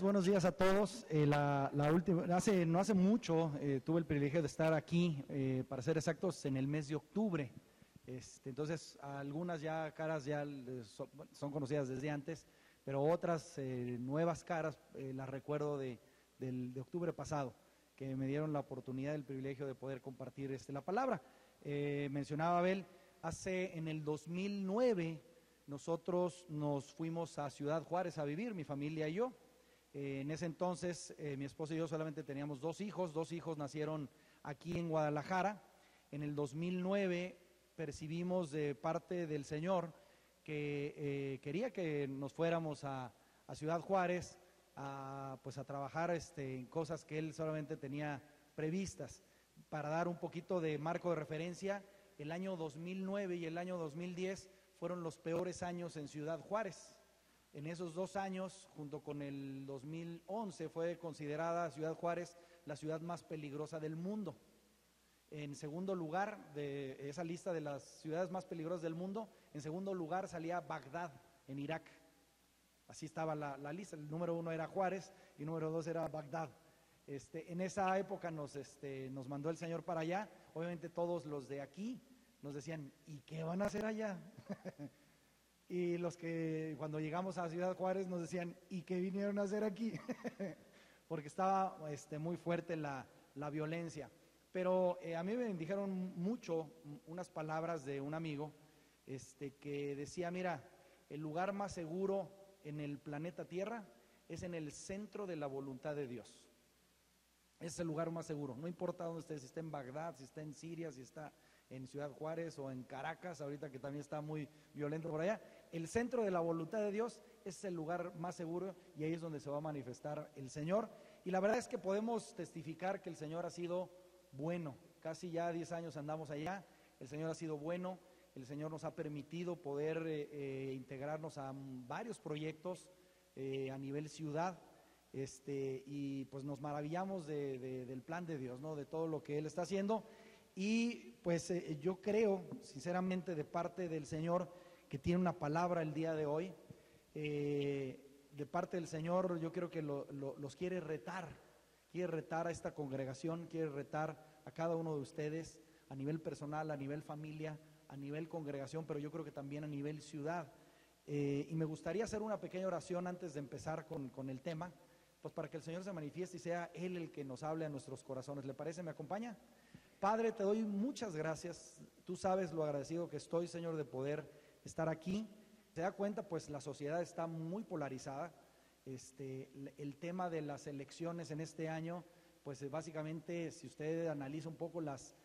buenos días a todos. Eh, la, última, hace, no hace mucho eh, tuve el privilegio de estar aquí, eh, para ser exactos, en el mes de octubre. Este, entonces, algunas ya caras ya son, conocidas desde antes, pero otras nuevas caras las recuerdo de, de octubre pasado, que me dieron la oportunidad, el privilegio de poder compartir este, la palabra. mencionaba Abel, hace en el 2009 nosotros nos fuimos a Ciudad Juárez a vivir, mi familia y yo. Eh, en ese entonces eh, mi esposa y yo solamente teníamos dos hijos, dos hijos nacieron aquí en Guadalajara. En el 2009 percibimos de parte del Señor que eh, quería que nos fuéramos a, Ciudad Juárez a, pues a trabajar este, en cosas que él solamente tenía previstas. Para dar un poquito de marco de referencia, el año 2009 y el año 2010 fueron los peores años en Ciudad Juárez. En esos dos años, junto con el 2011, fue considerada Ciudad Juárez la ciudad más peligrosa del mundo. En segundo lugar de esa lista de las ciudades más peligrosas del mundo, en segundo lugar salía Bagdad, en Irak. Así estaba la, lista. El número uno era Juárez y el número dos era Bagdad. Este, en esa época nos, este, nos mandó el Señor para allá. Obviamente todos los de aquí nos decían, ¿y qué van a hacer allá? y los que cuando llegamos a Ciudad Juárez nos decían, ¿y qué vinieron a hacer aquí? Porque estaba este, muy fuerte la, violencia. Pero eh, a mí me dijeron mucho unas palabras de un amigo este, que decía, mira, el lugar más seguro en el planeta Tierra es en el centro de la voluntad de Dios. Es el lugar más seguro. No importa dónde esté, si está en Bagdad, si está en Siria, si está en Ciudad Juárez o en Caracas, ahorita que también está muy violento por allá. El centro de la voluntad de Dios es el lugar más seguro y ahí es donde se va a manifestar el Señor. Y la verdad es que podemos testificar que el Señor ha sido bueno. Casi ya 10 años andamos allá, el Señor ha sido bueno, el Señor nos ha permitido poder eh, eh, integrarnos a varios proyectos eh, a nivel ciudad. Este, y pues nos maravillamos del plan de Dios, ¿no? de todo lo que Él está haciendo. Y pues yo creo, sinceramente, de parte del Señor, que tiene una palabra el día de hoy. Eh, de parte del Señor, yo creo que los quiere retar, quiere retar a esta congregación, quiere retar a cada uno de ustedes a nivel personal, a nivel familia, a nivel congregación, pero yo creo que también a nivel ciudad. Eh, y me gustaría hacer una pequeña oración antes de empezar con, con, el tema, pues para que el Señor se manifieste y sea Él el que nos hable a nuestros corazones. ¿Le parece? ¿Me acompaña? Padre, te doy muchas gracias. Tú sabes lo agradecido que estoy, Señor, de poder estar aquí. Se da cuenta, pues la sociedad está muy polarizada. Este, el tema de las elecciones en este año, pues eh, básicamente, si usted analiza un poco las,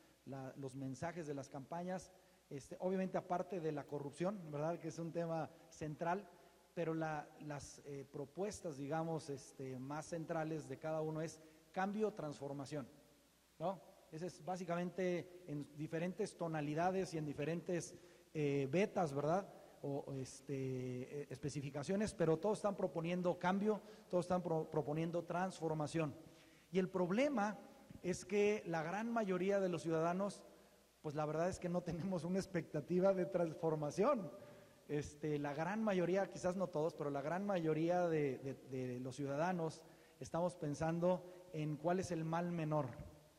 los mensajes de las campañas, este, obviamente aparte de la corrupción, ¿verdad? Que es un tema central, pero las eh, propuestas, digamos, este, más centrales de cada uno es cambio, transformación, ¿no? Ese es básicamente en diferentes tonalidades y en diferentes eh, betas, ¿verdad? O este, eh, especificaciones, pero todos están proponiendo cambio, todos están proponiendo transformación. Y el problema es que la gran mayoría de los ciudadanos, pues la verdad es que no tenemos una expectativa de transformación. Este, la gran mayoría, quizás no todos, pero la gran mayoría de, de los ciudadanos estamos pensando en cuál es el mal menor,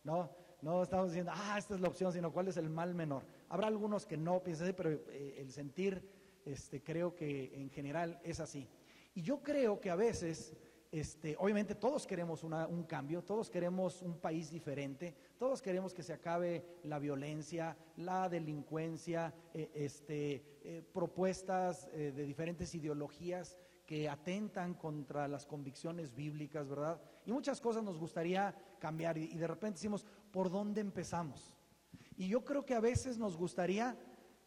¿no? No estamos diciendo, ah, esta es la opción, sino cuál es el mal menor. Habrá algunos que no piensen así, pero eh, el sentir, este, creo que en general es así. Y yo creo que a veces, este, obviamente todos queremos un cambio, todos queremos un país diferente, todos queremos que se acabe la violencia, la delincuencia, eh, este, eh, propuestas de diferentes ideologías que atentan contra las convicciones bíblicas, ¿verdad? Y muchas cosas nos gustaría cambiar y, de repente decimos, ¿por dónde empezamos? Y yo creo que a veces nos gustaría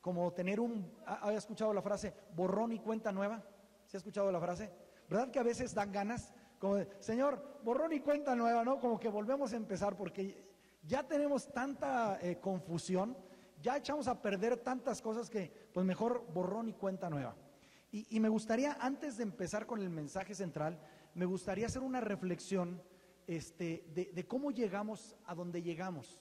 como tener un, ¿ha escuchado la frase borrón y cuenta nueva? ¿Se ha escuchado la frase? ¿Verdad que a veces dan ganas? Como de, Señor, borrón y cuenta nueva, ¿no? Como que volvemos a empezar porque ya tenemos tanta eh, confusión, ya echamos a perder tantas cosas que pues mejor borrón y cuenta nueva. Y, me gustaría, antes de empezar con el mensaje central, me gustaría hacer una reflexión este, de, cómo llegamos a donde llegamos.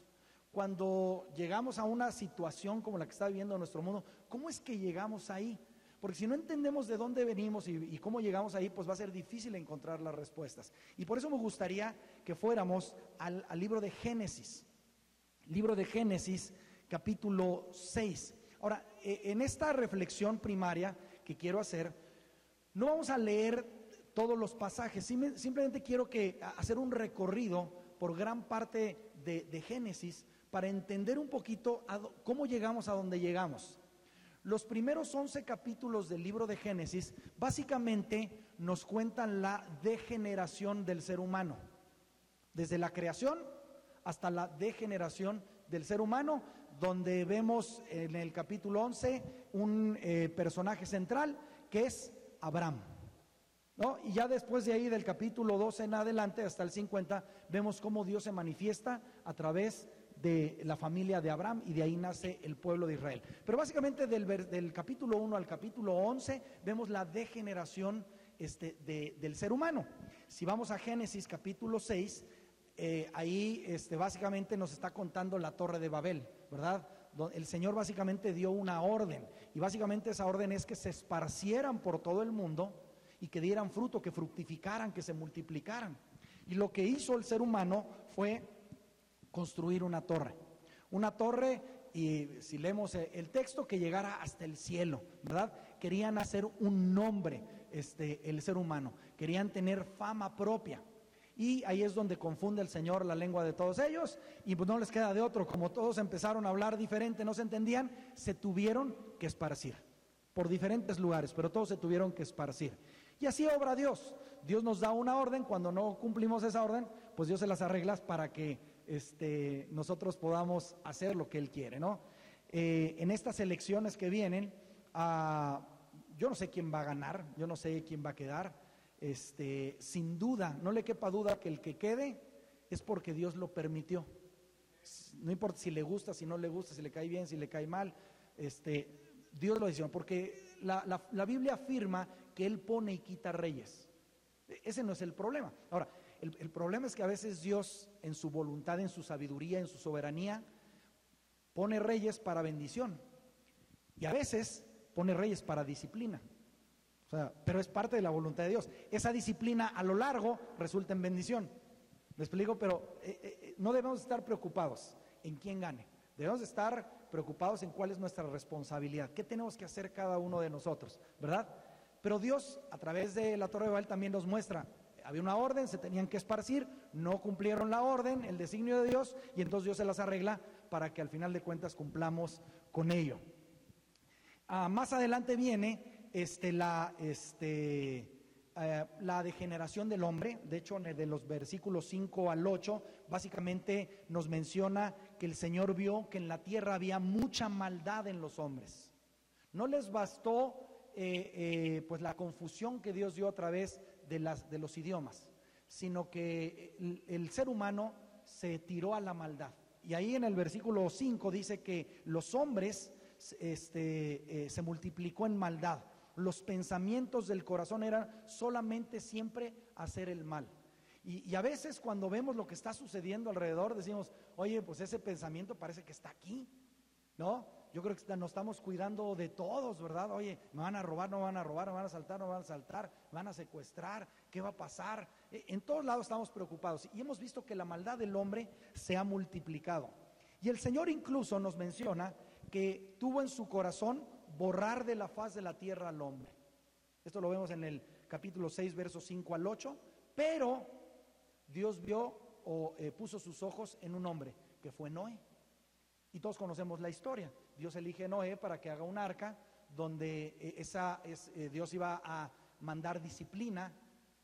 Cuando llegamos a una situación como la que está viviendo nuestro mundo, ¿cómo es que llegamos ahí? Porque si no entendemos de dónde venimos y, cómo llegamos ahí, pues va a ser difícil encontrar las respuestas. Y por eso me gustaría que fuéramos al, libro de Génesis. Libro de Génesis, capítulo 6. Ahora, e, en esta reflexión primaria que quiero hacer, no vamos a leer todos los pasajes, simplemente quiero que hacer un recorrido por gran parte de, Génesis para entender un poquito cómo llegamos a donde llegamos. Los primeros 11 capítulos del libro de Génesis básicamente nos cuentan la degeneración del ser humano, desde la creación hasta la degeneración del ser humano, donde vemos en el capítulo 11 un eh, personaje central que es Abraham. ¿no? Y ya después de ahí, del capítulo 12 en adelante hasta el 50, vemos cómo Dios se manifiesta a través de la familia de Abraham y de ahí nace el pueblo de Israel. Pero básicamente del, del capítulo 1 al capítulo 11 vemos la degeneración este, del ser humano. Si vamos a Génesis capítulo 6, eh, ahí este, básicamente nos está contando la torre de Babel, ¿verdad? El Señor básicamente dio una orden y básicamente esa orden es que se esparcieran por todo el mundo y que dieran fruto, que fructificaran, que se multiplicaran. Y lo que hizo el ser humano fue construir una torre. Una torre, y si leemos el texto, que llegara hasta el cielo, ¿verdad? Querían hacer un nombre, este, el ser humano. Querían tener fama propia. Y ahí es donde confunde el Señor la lengua de todos ellos y pues no les queda de otro. Como todos empezaron a hablar diferente, no se entendían, se tuvieron que esparcir por diferentes lugares, pero todos se tuvieron que esparcir. Y así obra Dios. Dios nos da una orden, cuando no cumplimos esa orden, pues Dios se las arregla para que este, nosotros podamos hacer lo que Él quiere, ¿no? Eh, en estas elecciones que vienen, ah, yo no sé quién va a ganar, yo no sé quién va a quedar, este, sin duda, no le quepa duda que el que quede es porque Dios lo permitió. No importa si le gusta, si no le gusta, si le cae bien, si le cae mal, este, Dios lo decidió, porque la, Biblia afirma que Él pone y quita reyes. Ese no es el problema. Ahora, el, problema es que a veces Dios, en su voluntad, en su sabiduría, en su soberanía, pone reyes para bendición. Y a veces pone reyes para disciplina pero es parte de la voluntad de Dios. Esa disciplina a lo largo resulta en bendición. ¿Me explico? Pero eh, eh, eh, no debemos estar preocupados en quién gane. Debemos estar preocupados en cuál es nuestra responsabilidad. ¿Qué tenemos que hacer cada uno de nosotros? ¿Verdad? Pero Dios, a través de la Torre de Babel, también nos muestra. Había una orden, se tenían que esparcir, no cumplieron la orden, el designio de Dios, y entonces Dios se las arregla para que al final de cuentas cumplamos con ello. Ah, más adelante viene este, la, este, eh, la degeneración del hombre. De hecho, de los versículos 5 al 8, básicamente nos menciona que el Señor vio que en la tierra había mucha maldad en los hombres. No les bastó eh, eh, pues la confusión que Dios dio a través de, los idiomas, sino que el, ser humano se tiró a la maldad. Y ahí en el versículo 5 dice que los hombres este, se multiplicó en maldad los pensamientos del corazón eran solamente siempre hacer el mal. Y, a veces cuando vemos lo que está sucediendo alrededor, decimos, oye, pues ese pensamiento parece que está aquí, ¿no? Yo creo que nos estamos cuidando de todos, ¿verdad? Oye, me van a robar, no van a robar, me van a saltar, no van a saltar, me van a secuestrar, ¿qué va a pasar? E, en todos lados estamos preocupados y hemos visto que la maldad del hombre se ha multiplicado. Y el Señor incluso nos menciona que tuvo en su corazón borrar de la faz de la tierra al hombre. Esto lo vemos en el capítulo 6, versos 5 al 8. Pero Dios vio o eh, puso sus ojos en un hombre, que fue Noé. Y todos conocemos la historia. Dios elige a Noé para que haga un arca donde eh, esa, es, eh, Dios iba a mandar disciplina,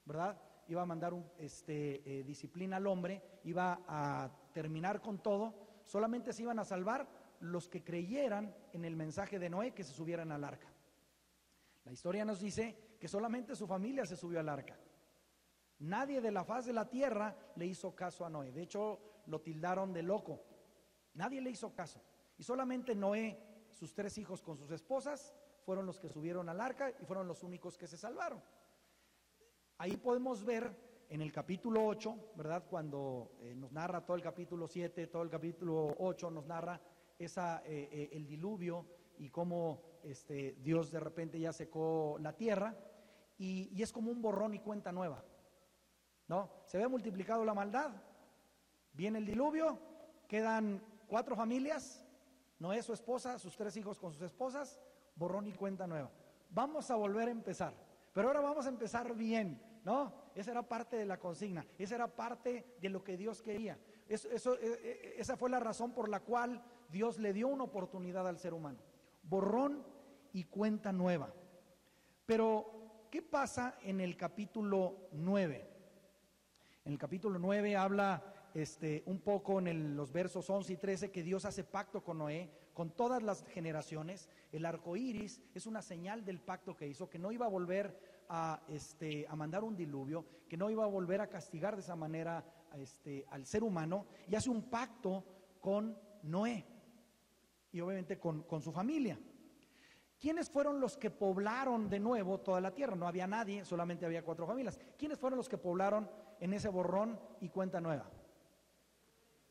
¿verdad? Iba a mandar este, disciplina al hombre, iba a terminar con todo. Solamente se iban a salvar los que creyeran en el mensaje de Noé que se subieran al arca. La historia nos dice que solamente su familia se subió al arca. Nadie de la faz de la tierra le hizo caso a Noé. De hecho, lo tildaron de loco. Nadie le hizo caso. Y solamente Noé, sus tres hijos con sus esposas, fueron los que subieron al arca y fueron los únicos que se salvaron. Ahí podemos ver en el capítulo 8, ¿verdad? Cuando eh, nos narra todo el capítulo 7, todo el capítulo 8 nos narra esa, eh, eh, el diluvio y cómo este, Dios de repente ya secó la tierra y, y es como un borrón y cuenta nueva. ¿No? Se ve multiplicado la maldad, viene el diluvio, quedan cuatro familias, Noé, su esposa, sus tres hijos con sus esposas, borrón y cuenta nueva. Vamos a volver a empezar, pero ahora vamos a empezar bien, ¿no? Esa era parte de la consigna, esa era parte de lo que Dios quería. Eso, e, e, esa fue la razón por la cual Dios le dio una oportunidad al ser humano. Borrón y cuenta nueva. Pero, ¿qué pasa en el capítulo 9? En el capítulo 9 habla este, un poco en los versos 11 y 13 que Dios hace pacto con Noé, con todas las generaciones. El arco iris es una señal del pacto que hizo, que no iba a volver a, este, a mandar un diluvio, que no iba a volver a castigar de esa manera este, al ser humano, y hace un pacto con Noé y obviamente con, con su familia. ¿Quiénes fueron los que poblaron de nuevo toda la tierra? No había nadie, solamente había cuatro familias. ¿Quiénes fueron los que poblaron en ese borrón y cuenta nueva?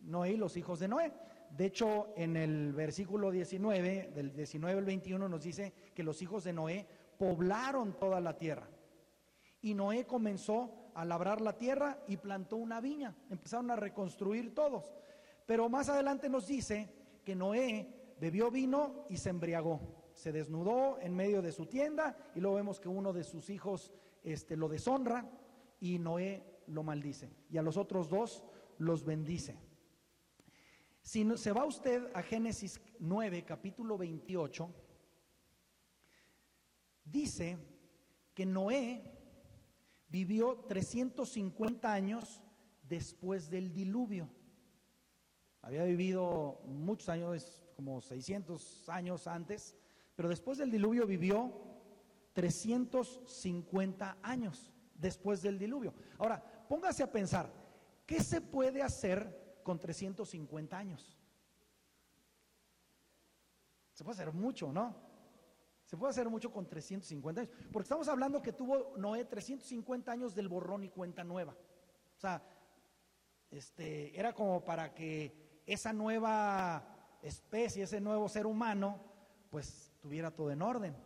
Noé y los hijos de Noé. De hecho, en el versículo 19, del 19 al 21, nos dice que los hijos de Noé poblaron toda la tierra. Y Noé comenzó a labrar la tierra y plantó una viña. Empezaron a reconstruir todos. Pero más adelante nos dice que Noé bebió vino y se embriagó. Se desnudó en medio de su tienda y luego vemos que uno de sus hijos este, lo deshonra y Noé lo maldice. Y a los otros dos los bendice. Si se va usted a Génesis 9, capítulo 28, dice que Noé vivió 350 años después del diluvio. Había vivido muchos años, como 600 años antes, pero después del diluvio vivió 350 años después del diluvio. Ahora, póngase a pensar, ¿qué se puede hacer con 350 años. Se puede hacer mucho, ¿no? Se puede hacer mucho con 350 años. Porque estamos hablando que tuvo Noé 350 años del borrón y cuenta nueva. O sea, este, era como para que esa nueva especie, ese nuevo ser humano, pues tuviera todo en orden.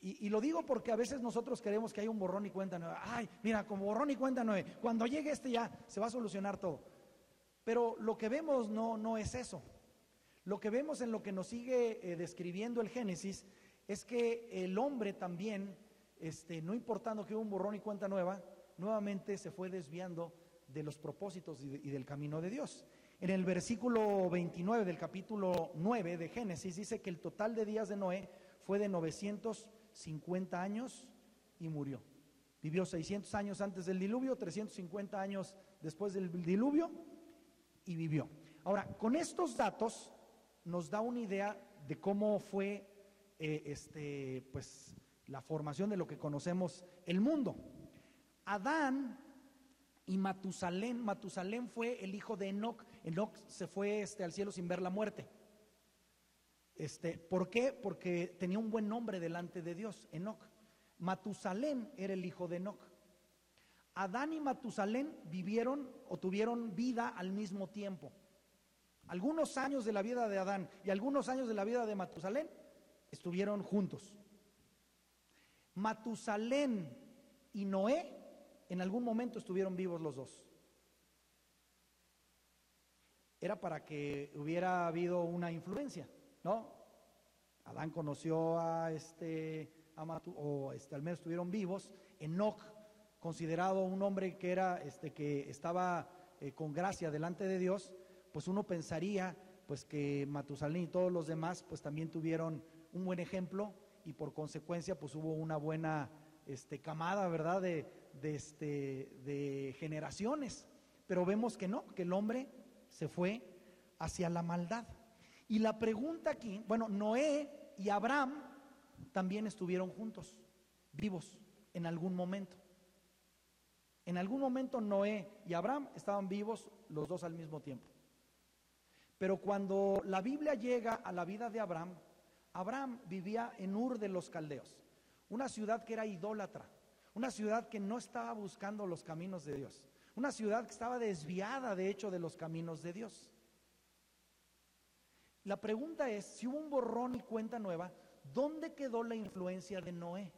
Y, y, lo digo porque a veces nosotros queremos que haya un borrón y cuenta nueva. Ay, mira, como borrón y cuenta nueva, cuando llegue este ya se va a solucionar todo. Pero lo que vemos no, no es eso. Lo que vemos en lo que nos sigue eh, describiendo el Génesis es que el hombre también, este, no importando que hubo un borrón y cuenta nueva, nuevamente se fue desviando de los propósitos y, y del camino de Dios. En el versículo 29 del capítulo 9 de Génesis dice que el total de días de Noé fue de 950 años y murió. Vivió 600 años antes del diluvio, 350 años después del diluvio y vivió. Ahora, con estos datos nos da una idea de cómo fue eh, este, pues, la formación de lo que conocemos el mundo. Adán y Matusalén, Matusalén fue el hijo de Enoch. Enoch se fue este, al cielo sin ver la muerte. Este, ¿Por qué? Porque tenía un buen nombre delante de Dios, Enoch. Matusalén era el hijo de Enoch. Adán y Matusalén vivieron o tuvieron vida al mismo tiempo. Algunos años de la vida de Adán y algunos años de la vida de Matusalén estuvieron juntos. Matusalén y Noé en algún momento estuvieron vivos los dos. Era para que hubiera habido una influencia, ¿no? Adán conoció a este, a Matu, o este, al menos estuvieron vivos. Enoch considerado un hombre que era este que estaba eh, con gracia delante de Dios, pues uno pensaría pues que Matusalén y todos los demás pues también tuvieron un buen ejemplo y por consecuencia pues hubo una buena este, camada, ¿verdad? De, de, este, de generaciones. Pero vemos que no, que el hombre se fue hacia la maldad. Y la pregunta aquí, bueno, Noé y Abraham también estuvieron juntos, vivos en algún momento. En algún momento Noé y Abraham estaban vivos los dos al mismo tiempo. Pero cuando la Biblia llega a la vida de Abraham, Abraham vivía en Ur de los Caldeos, una ciudad que era idólatra, una ciudad que no estaba buscando los caminos de Dios, una ciudad que estaba desviada de hecho de los caminos de Dios. La pregunta es, si hubo un borrón y cuenta nueva, ¿dónde quedó la influencia de Noé?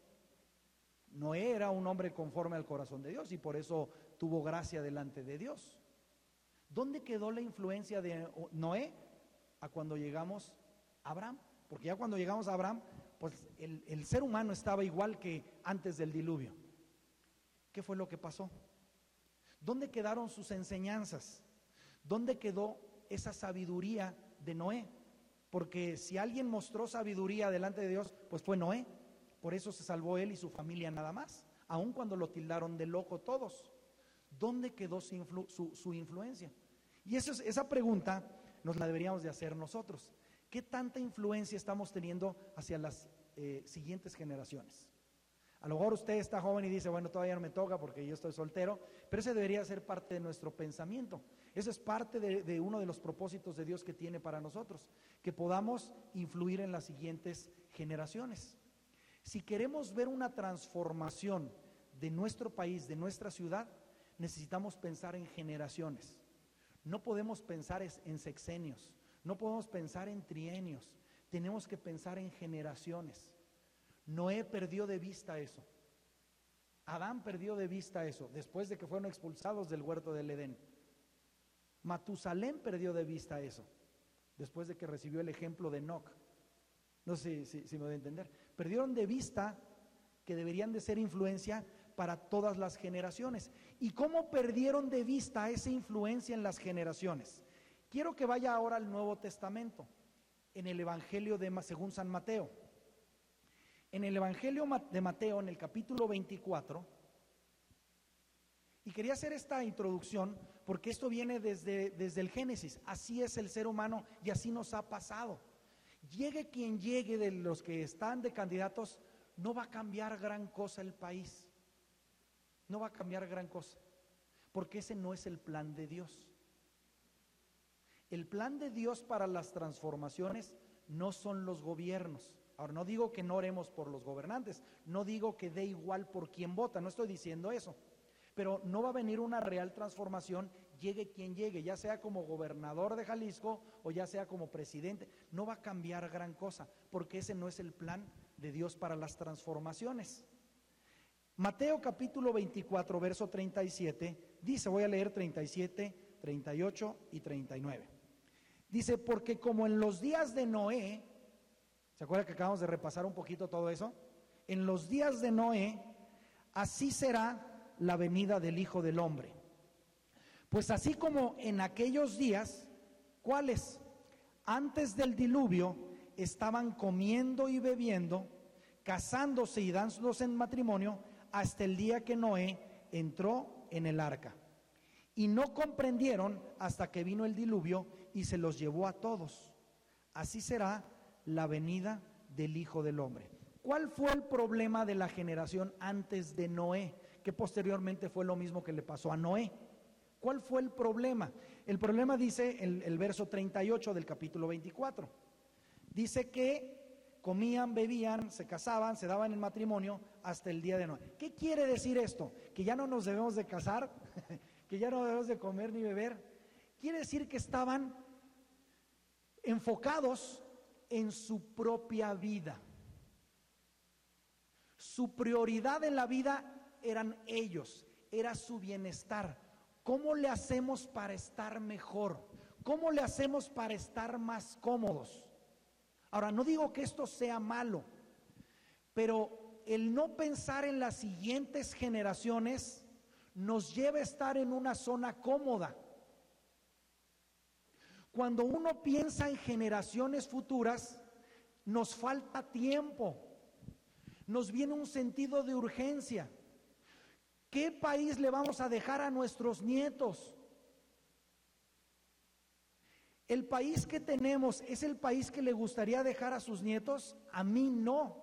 Noé era un hombre conforme al corazón de Dios y por eso tuvo gracia delante de Dios. ¿Dónde quedó la influencia de Noé a cuando llegamos a Abraham? Porque ya cuando llegamos a Abraham, pues el, el ser humano estaba igual que antes del diluvio. ¿Qué fue lo que pasó? ¿Dónde quedaron sus enseñanzas? ¿Dónde quedó esa sabiduría de Noé? Porque si alguien mostró sabiduría delante de Dios, pues fue Noé. Por eso se salvó él y su familia nada más, aun cuando lo tildaron de loco todos. ¿Dónde quedó su, influencia? Y eso esa pregunta nos la deberíamos de hacer nosotros. ¿Qué tanta influencia estamos teniendo hacia las eh, siguientes generaciones? A lo mejor usted está joven y dice, bueno, todavía no me toca porque yo estoy soltero, pero ese debería ser parte de nuestro pensamiento. Eso es parte de, uno de los propósitos de Dios que tiene para nosotros, que podamos influir en las siguientes generaciones. Si queremos ver una transformación de nuestro país, de nuestra ciudad, necesitamos pensar en generaciones. No podemos pensar en sexenios, no podemos pensar en trienios, tenemos que pensar en generaciones. Noé perdió de vista eso. Adán perdió de vista eso después de que fueron expulsados del huerto del Edén. Matusalén perdió de vista eso después de que recibió el ejemplo de Enoch. No sé si, me voy a entender. Perdieron de vista que deberían de ser influencia para todas las generaciones. ¿Y cómo perdieron de vista esa influencia en las generaciones? Quiero que vaya ahora al Nuevo Testamento, en el Evangelio de según San Mateo. En el Evangelio de Mateo, en el capítulo 24, y quería hacer esta introducción porque esto viene desde, desde el Génesis, así es el ser humano y así nos ha pasado. Llegue quien llegue de los que están de candidatos, no va a cambiar gran cosa el país. No va a cambiar gran cosa. Porque ese no es el plan de Dios. El plan de Dios para las transformaciones no son los gobiernos. Ahora, no digo que no oremos por los gobernantes, no digo que dé igual por quien vota, no estoy diciendo eso. Pero no va a venir una real transformación, llegue quien llegue, ya sea como gobernador de Jalisco o ya sea como presidente. No va a cambiar gran cosa, porque ese no es el plan de Dios para las transformaciones. Mateo capítulo 24, verso 37, dice, voy a leer 37, 38 y 39. Dice, porque como en los días de Noé, ¿se acuerda que acabamos de repasar un poquito todo eso? En los días de Noé, así será la venida del Hijo del Hombre. Pues así como en aquellos días, ¿cuáles? Antes del diluvio estaban comiendo y bebiendo, casándose y dándose en matrimonio hasta el día que Noé entró en el arca. Y no comprendieron hasta que vino el diluvio y se los llevó a todos. Así será la venida del Hijo del Hombre. ¿Cuál fue el problema de la generación antes de Noé? que posteriormente fue lo mismo que le pasó a Noé. ¿Cuál fue el problema? El problema dice el, el verso 38 del capítulo 24. Dice que comían, bebían, se casaban, se daban el matrimonio hasta el día de Noé. ¿Qué quiere decir esto? Que ya no nos debemos de casar, que ya no debemos de comer ni beber. Quiere decir que estaban enfocados en su propia vida. Su prioridad en la vida eran ellos, era su bienestar. ¿Cómo le hacemos para estar mejor? ¿Cómo le hacemos para estar más cómodos? Ahora, no digo que esto sea malo, pero el no pensar en las siguientes generaciones nos lleva a estar en una zona cómoda. Cuando uno piensa en generaciones futuras, nos falta tiempo, nos viene un sentido de urgencia. ¿Qué país le vamos a dejar a nuestros nietos? ¿El país que tenemos es el país que le gustaría dejar a sus nietos? A mí no.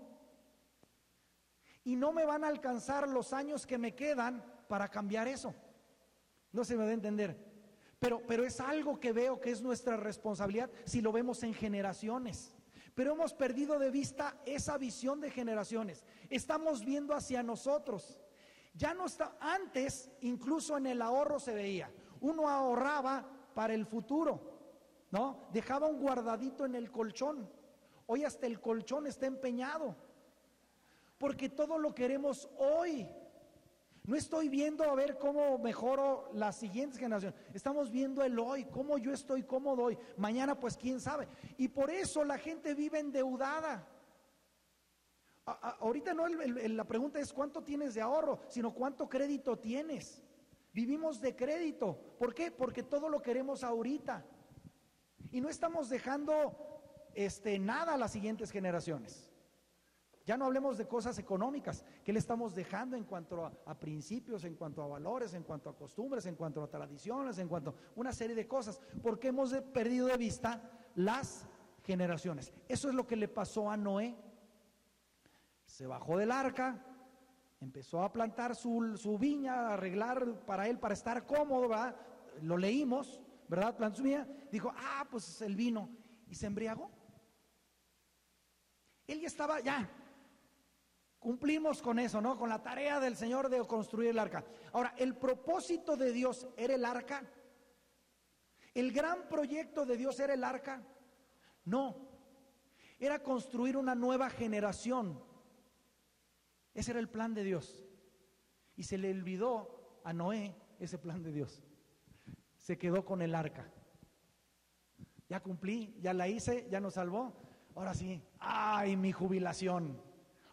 Y no me van a alcanzar los años que me quedan para cambiar eso. No se me va a entender. Pero, pero es algo que veo que es nuestra responsabilidad si lo vemos en generaciones. Pero hemos perdido de vista esa visión de generaciones. Estamos viendo hacia nosotros. Ya no está, antes incluso en el ahorro se veía, uno ahorraba para el futuro. ¿no? Dejaba un guardadito en el colchón. Hoy hasta el colchón está empeñado. Porque todo lo queremos hoy. No estoy viendo a ver cómo mejoro las siguientes generaciones. Estamos viendo el hoy, cómo yo estoy, cómo doy. Mañana, pues quién sabe. Y por eso la gente vive endeudada. Ahorita no la pregunta es cuánto tienes de ahorro, sino cuánto crédito tienes. Vivimos de crédito. ¿Por qué? Porque todo lo queremos ahorita. Y no estamos dejando este, nada a las siguientes generaciones. Ya no hablemos de cosas económicas, ¿qué le estamos dejando en cuanto a, principios, en cuanto a valores, en cuanto a costumbres, en cuanto a tradiciones, en cuanto a una serie de cosas? Porque hemos perdido de vista las generaciones. Eso es lo que le pasó a Noé. Se bajó del arca, empezó a plantar su, viña, a arreglar para él, para estar cómodo. Lo leímos, ¿verdad? Plantó su viña, dijo, ah, pues el vino, y se embriagó. Él ya estaba, ya, Cumplimos con eso, ¿no? Con la tarea del Señor de construir el arca. Ahora, ¿el propósito de Dios era el arca? ¿El gran proyecto de Dios era el arca? No. Era construir una nueva generación. Ese era el plan de Dios. Y se le olvidó a Noé ese plan de Dios. Se quedó con el arca. Ya cumplí, ya la hice, ya nos salvó. Ahora sí, ay, mi jubilación.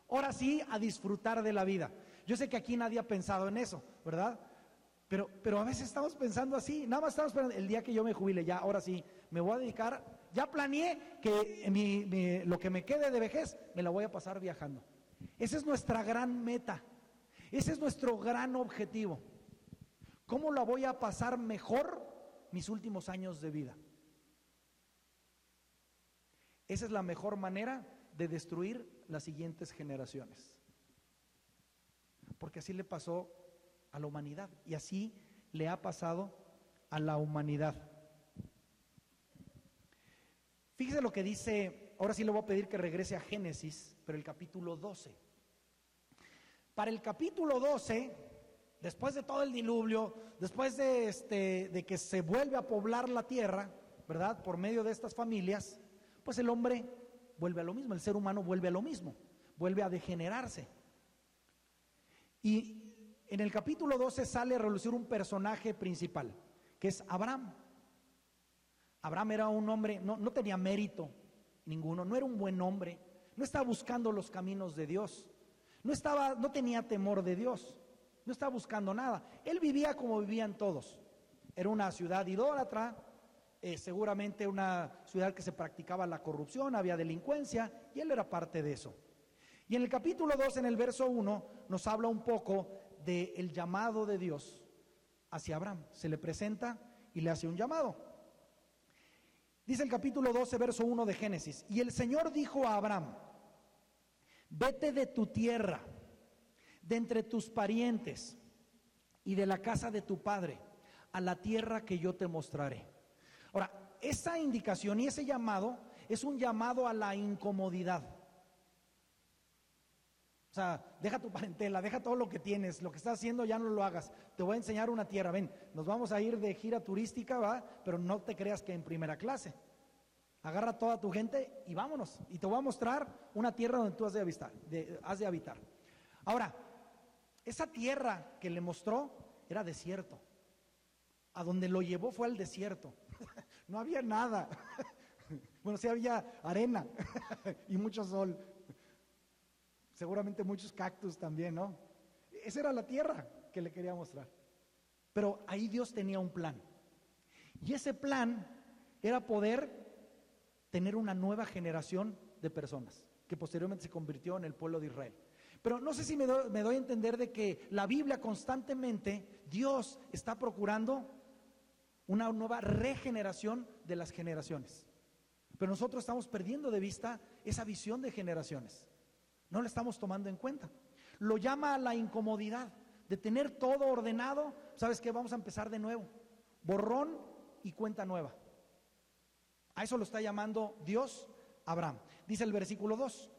Ahora sí, a disfrutar de la vida. Yo sé que aquí nadie ha pensado en eso, ¿verdad? Pero, pero a veces estamos pensando así, nada más estamos esperando el día que yo me jubile, ya, ahora sí, me voy a dedicar, ya planeé que lo que me quede de vejez me la voy a pasar viajando. Esa es nuestra gran meta, ese es nuestro gran objetivo. ¿Cómo la voy a pasar mejor mis últimos años de vida? Esa es la mejor manera de destruir las siguientes generaciones. Porque así le pasó a la humanidad y así le ha pasado a la humanidad. Fíjese lo que dice, ahora sí le voy a pedir que regrese a Génesis, pero el capítulo 12. Para el capítulo 12, después de todo el diluvio, después de, este, de que se vuelve a poblar la tierra, ¿verdad? Por medio de estas familias, pues el hombre vuelve a lo mismo, el ser humano vuelve a lo mismo, vuelve a degenerarse. Y en el capítulo 12 sale a relucir un personaje principal, que es Abraham. Abraham era un hombre, no, no tenía mérito ninguno, no era un buen hombre, no estaba buscando los caminos de Dios, no, estaba, no tenía temor de Dios, no estaba buscando nada. Él vivía como vivían todos. Era una ciudad idólatra, eh, seguramente una ciudad que se practicaba la corrupción, había delincuencia, y él era parte de eso. Y en el capítulo 2, en el verso 1, nos habla un poco del llamado de Dios hacia Abraham. Se le presenta y le hace un llamado. Dice el capítulo 12, verso 1 de Génesis, y el Señor dijo a Abraham, vete de tu tierra, de entre tus parientes y de la casa de tu padre, a la tierra que yo te mostraré. Ahora, esa indicación y ese llamado es un llamado a la incomodidad. O sea, deja tu parentela, deja todo lo que tienes, lo que estás haciendo ya no lo hagas. Te voy a enseñar una tierra, ven, nos vamos a ir de gira turística, va, pero no te creas que en primera clase. Agarra toda tu gente y vámonos. Y te voy a mostrar una tierra donde tú has de habitar. has de habitar. Ahora, esa tierra que le mostró era desierto. A donde lo llevó fue al desierto. No había nada. Bueno, sí había arena y mucho sol. Seguramente muchos cactus también, ¿no? Esa era la tierra que le quería mostrar. Pero ahí Dios tenía un plan. Y ese plan era poder tener una nueva generación de personas que posteriormente se convirtió en el pueblo de Israel. Pero no sé si me doy, me doy a entender de que la Biblia constantemente, Dios está procurando una nueva regeneración de las generaciones. Pero nosotros estamos perdiendo de vista esa visión de generaciones. No la estamos tomando en cuenta. Lo llama a la incomodidad de tener todo ordenado. ¿Sabes qué? Vamos a empezar de nuevo. Borrón y cuenta nueva. A eso lo está llamando Dios Abraham. Dice el versículo 2.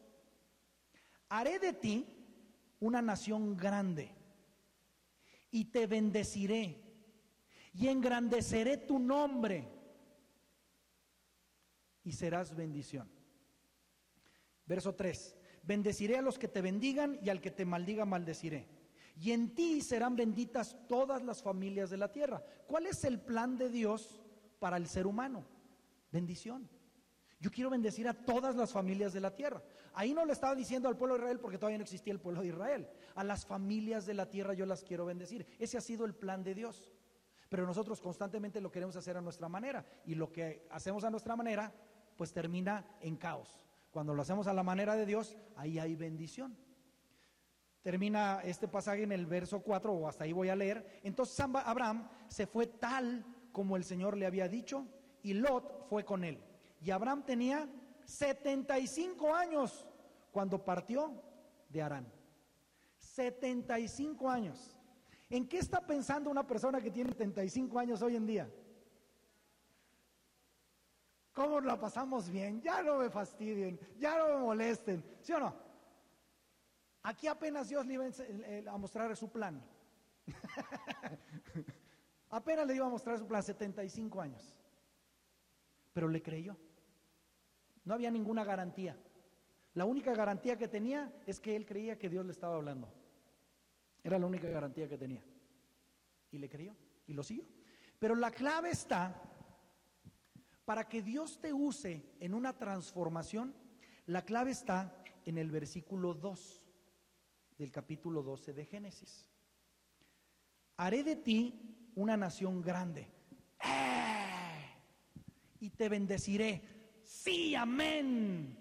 Haré de ti una nación grande y te bendeciré y engrandeceré tu nombre. y serás bendición. Verso 3. Bendeciré a los que te bendigan y al que te maldiga maldeciré. Y en ti serán benditas todas las familias de la tierra. ¿Cuál es el plan de Dios para el ser humano? Bendición. Yo quiero bendecir a todas las familias de la tierra. Ahí no le estaba diciendo al pueblo de Israel porque todavía no existía el pueblo de Israel. A las familias de la tierra yo las quiero bendecir. Ese ha sido el plan de Dios. Pero nosotros constantemente lo queremos hacer a nuestra manera. Y lo que hacemos a nuestra manera, pues termina en caos. Cuando lo hacemos a la manera de Dios, ahí hay bendición. Termina este pasaje en el verso 4, o hasta ahí voy a leer. Entonces Abraham se fue tal como el Señor le había dicho, y Lot fue con él. Y Abraham tenía 75 años cuando partió de Arán. 75 años. ¿En qué está pensando una persona que tiene 75 años hoy en día? ¿Cómo la pasamos bien? Ya no me fastidien, ya no me molesten, ¿sí o no? Aquí apenas Dios le iba a mostrar su plan. apenas le iba a mostrar su plan, 75 años. Pero le creyó. No había ninguna garantía. La única garantía que tenía es que él creía que Dios le estaba hablando. Era la única garantía que tenía. Y le creyó y lo siguió. Pero la clave está, para que Dios te use en una transformación, la clave está en el versículo 2 del capítulo 12 de Génesis. Haré de ti una nación grande. ¡Eh! Y te bendeciré sí, amén.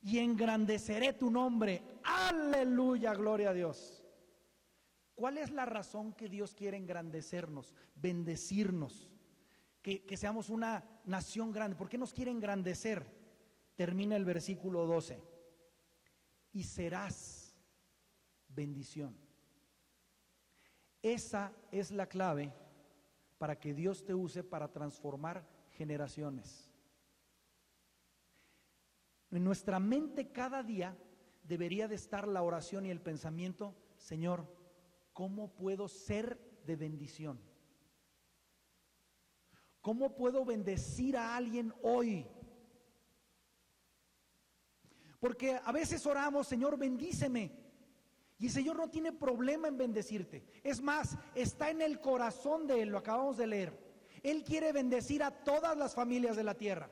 Y engrandeceré tu nombre. Aleluya, gloria a Dios. ¿Cuál es la razón que Dios quiere engrandecernos, bendecirnos? Que, seamos una nación grande. ¿Por qué nos quiere engrandecer? Termina el versículo 12. Y serás bendición. Esa es la clave para que Dios te use para transformar generaciones. En nuestra mente cada día debería de estar la oración y el pensamiento, Señor, ¿cómo puedo ser de bendición? ¿Cómo puedo bendecir a alguien hoy? Porque a veces oramos, Señor, bendíceme. Y el Señor no tiene problema en bendecirte. Es más, está en el corazón de Él, lo acabamos de leer. Él quiere bendecir a todas las familias de la tierra.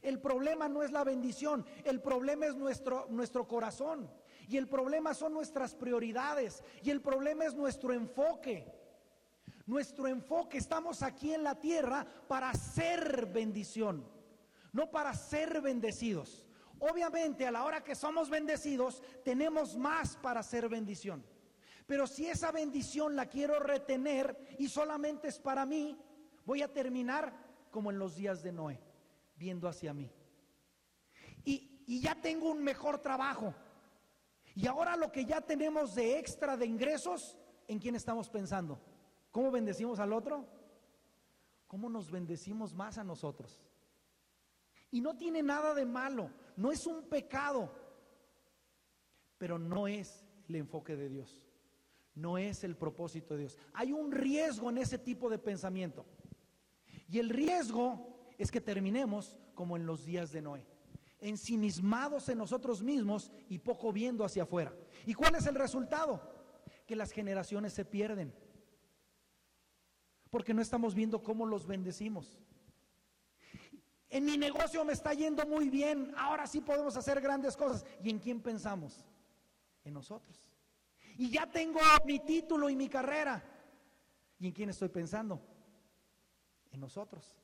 El problema no es la bendición, el problema es nuestro, nuestro corazón. Y el problema son nuestras prioridades. Y el problema es nuestro enfoque. Nuestro enfoque, estamos aquí en la tierra para ser bendición, no para ser bendecidos. Obviamente a la hora que somos bendecidos, tenemos más para ser bendición. Pero si esa bendición la quiero retener y solamente es para mí, voy a terminar como en los días de Noé viendo hacia mí. Y, y ya tengo un mejor trabajo. Y ahora lo que ya tenemos de extra de ingresos, ¿en quién estamos pensando? ¿Cómo bendecimos al otro? ¿Cómo nos bendecimos más a nosotros? Y no tiene nada de malo, no es un pecado, pero no es el enfoque de Dios, no es el propósito de Dios. Hay un riesgo en ese tipo de pensamiento. Y el riesgo es que terminemos como en los días de Noé, ensimismados en nosotros mismos y poco viendo hacia afuera. ¿Y cuál es el resultado? Que las generaciones se pierden, porque no estamos viendo cómo los bendecimos. En mi negocio me está yendo muy bien, ahora sí podemos hacer grandes cosas. ¿Y en quién pensamos? En nosotros. Y ya tengo mi título y mi carrera. ¿Y en quién estoy pensando? En nosotros.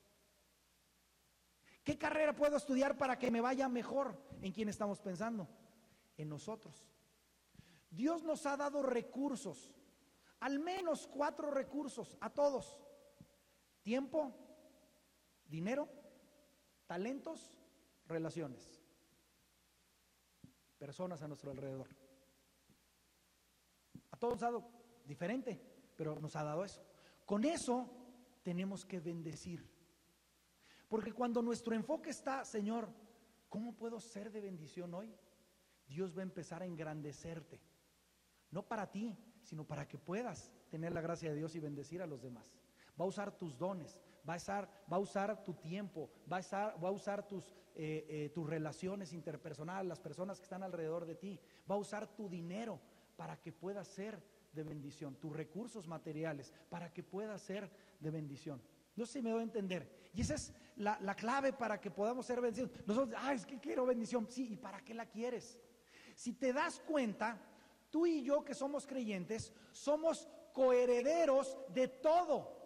¿Qué carrera puedo estudiar para que me vaya mejor? ¿En quién estamos pensando? En nosotros. Dios nos ha dado recursos, al menos cuatro recursos a todos. Tiempo, dinero, talentos, relaciones. Personas a nuestro alrededor. A todos nos ha dado diferente, pero nos ha dado eso. Con eso tenemos que bendecir. Porque cuando nuestro enfoque está, Señor, ¿cómo puedo ser de bendición hoy? Dios va a empezar a engrandecerte. No para ti, sino para que puedas tener la gracia de Dios y bendecir a los demás. Va a usar tus dones, va a usar, va a usar tu tiempo, va a usar, va a usar tus, eh, eh, tus relaciones interpersonales, las personas que están alrededor de ti, va a usar tu dinero para que pueda ser de bendición, tus recursos materiales para que pueda ser de bendición. No sé si me doy a entender. Y esa es la, la clave para que podamos ser bendecidos. Nosotros, ah, es que quiero bendición. Sí, ¿y para qué la quieres? Si te das cuenta, tú y yo que somos creyentes, somos coherederos de todo.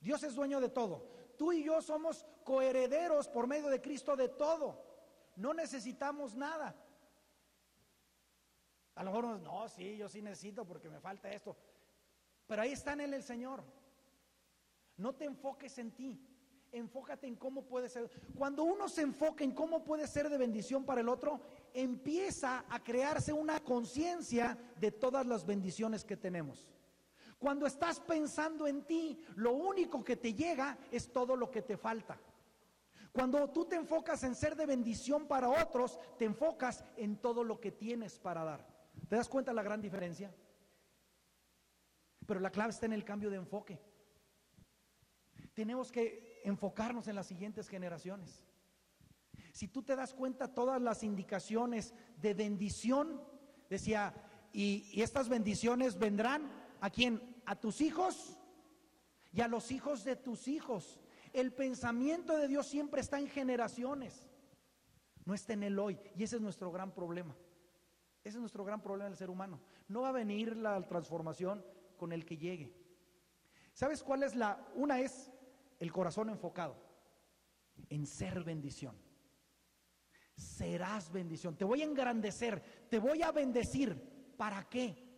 Dios es dueño de todo. Tú y yo somos coherederos por medio de Cristo de todo. No necesitamos nada. A lo mejor no, sí, yo sí necesito porque me falta esto. Pero ahí está en él el Señor. No te enfoques en ti. Enfócate en cómo puede ser. Cuando uno se enfoca en cómo puede ser de bendición para el otro, empieza a crearse una conciencia de todas las bendiciones que tenemos. Cuando estás pensando en ti, lo único que te llega es todo lo que te falta. Cuando tú te enfocas en ser de bendición para otros, te enfocas en todo lo que tienes para dar. ¿Te das cuenta la gran diferencia? Pero la clave está en el cambio de enfoque. Tenemos que enfocarnos en las siguientes generaciones. Si tú te das cuenta, todas las indicaciones de bendición, decía, y, estas bendiciones vendrán ¿A quién? A tus hijos y a los hijos de tus hijos. El pensamiento de Dios siempre está en generaciones, no está en el hoy. Y ese es nuestro gran problema. Ese es nuestro gran problema del ser humano. No va a venir la transformación con el que llegue. ¿Sabes cuál es la? Una es el corazón enfocado en ser bendición. Serás bendición. Te voy a engrandecer, te voy a bendecir. ¿Para qué?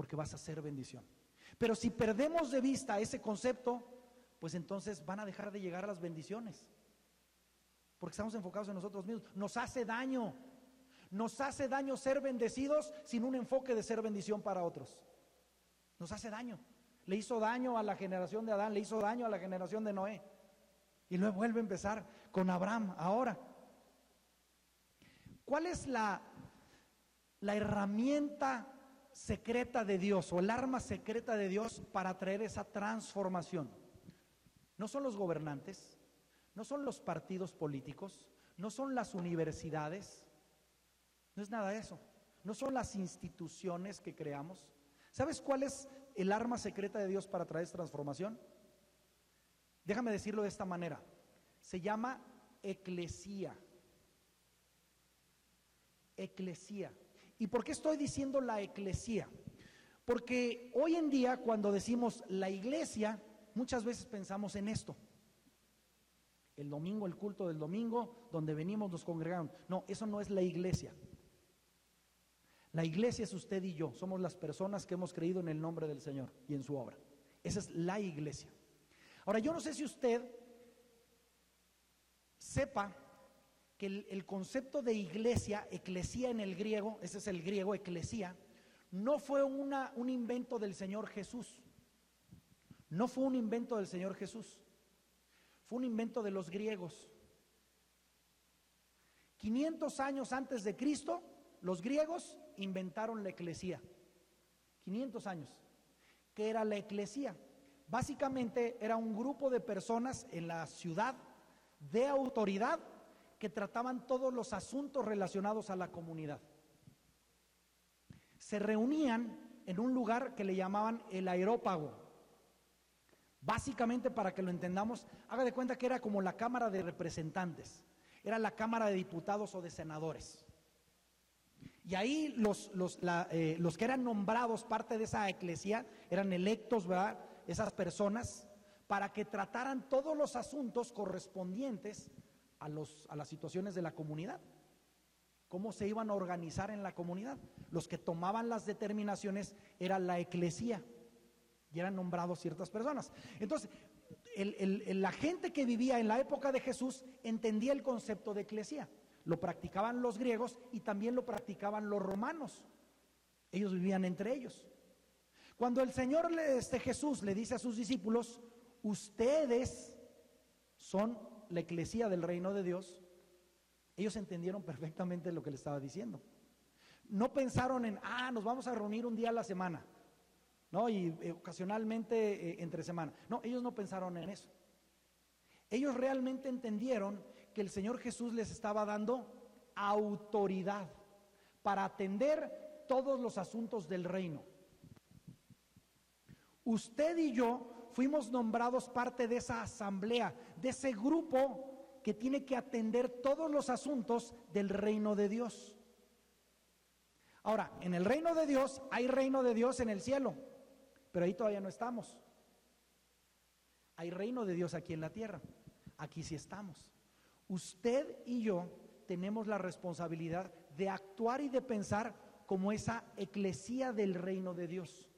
porque vas a ser bendición. Pero si perdemos de vista ese concepto, pues entonces van a dejar de llegar a las bendiciones. Porque estamos enfocados en nosotros mismos. Nos hace daño. Nos hace daño ser bendecidos sin un enfoque de ser bendición para otros. Nos hace daño. Le hizo daño a la generación de Adán, le hizo daño a la generación de Noé. Y luego vuelve a empezar con Abraham ahora. ¿Cuál es la, la herramienta secreta de Dios o el arma secreta de Dios para traer esa transformación. No son los gobernantes, no son los partidos políticos, no son las universidades, no es nada de eso, no son las instituciones que creamos. ¿Sabes cuál es el arma secreta de Dios para traer transformación? Déjame decirlo de esta manera. Se llama eclesía. Eclesía. ¿Y por qué estoy diciendo la eclesía? Porque hoy en día cuando decimos la iglesia, muchas veces pensamos en esto. El domingo, el culto del domingo, donde venimos, nos congregamos. No, eso no es la iglesia. La iglesia es usted y yo, somos las personas que hemos creído en el nombre del Señor y en su obra. Esa es la iglesia. Ahora, yo no sé si usted sepa que el, concepto de iglesia, eclesía en el griego, ese es el griego, eclesía, no fue una, un invento del Señor Jesús. No fue un invento del Señor Jesús. Fue un invento de los griegos. 500 años antes de Cristo, los griegos inventaron la eclesía. 500 años. ¿Qué era la eclesía? Básicamente era un grupo de personas en la ciudad de autoridad que trataban todos los asuntos relacionados a la comunidad. Se reunían en un lugar que le llamaban el aerópago. Básicamente, para que lo entendamos, haga de cuenta que era como la Cámara de Representantes, era la Cámara de Diputados o de Senadores. Y ahí los, los, eh, los que eran nombrados parte de esa eclesia eran electos, ¿verdad? Esas personas, para que trataran todos los asuntos correspondientes a, los, a las situaciones de la comunidad. ¿Cómo se iban a organizar en la comunidad? Los que tomaban las determinaciones era la eclesía y eran nombrados ciertas personas. Entonces, la gente que vivía en la época de Jesús entendía el concepto de eclesía. Lo practicaban los griegos y también lo practicaban los romanos. Ellos vivían entre ellos. Cuando el Señor este Jesús le dice a sus discípulos, ustedes son la eclesía del reino de Dios, ellos entendieron perfectamente lo que le estaba diciendo. No pensaron en, ah, nos vamos a reunir un día a la semana. ¿no? Y eh, ocasionalmente eh, entre semana. No, ellos no pensaron en eso. Ellos realmente entendieron que el Señor Jesús les estaba dando autoridad para atender todos los asuntos del reino. Usted y yo fuimos nombrados parte de esa asamblea, de ese grupo que tiene que atender todos los asuntos del reino de Dios. Ahora, en el reino de Dios hay reino de Dios en el cielo, pero ahí todavía no estamos. Hay reino de Dios aquí en la tierra. Aquí sí estamos. Usted y yo tenemos la responsabilidad de actuar y de pensar como esa eclesía del reino de Dios.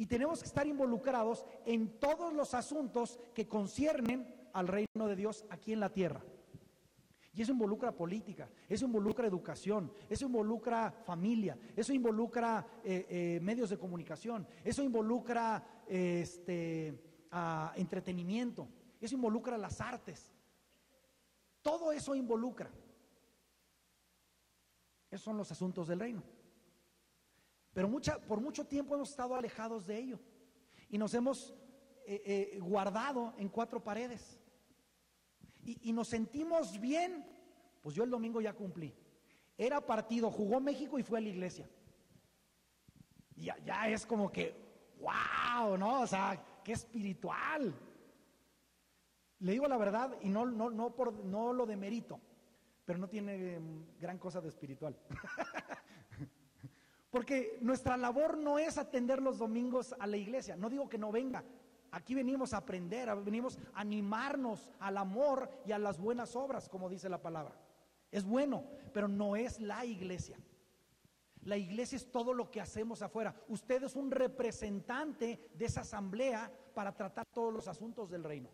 Y tenemos que estar involucrados en todos los asuntos que conciernen al reino de Dios aquí en la tierra. Y eso involucra política, eso involucra educación, eso involucra familia, eso involucra eh, eh, medios de comunicación, eso involucra este, entretenimiento, eso involucra las artes. Todo eso involucra. Esos son los asuntos del reino. Pero mucha, por mucho tiempo hemos estado alejados de ello y nos hemos eh, eh, guardado en cuatro paredes. Y, nos sentimos bien. Pues yo el domingo ya cumplí. Era partido, jugó México y fue a la iglesia. Y ya, ya es como que, wow, ¿no? O sea, qué espiritual. Le digo la verdad y no, no, no, por, no lo demerito, pero no tiene mm, gran cosa de espiritual. Porque nuestra labor no es atender los domingos a la iglesia. No digo que no venga. Aquí venimos a aprender, venimos a animarnos al amor y a las buenas obras, como dice la palabra. Es bueno, pero no es la iglesia. La iglesia es todo lo que hacemos afuera. Usted es un representante de esa asamblea para tratar todos los asuntos del reino.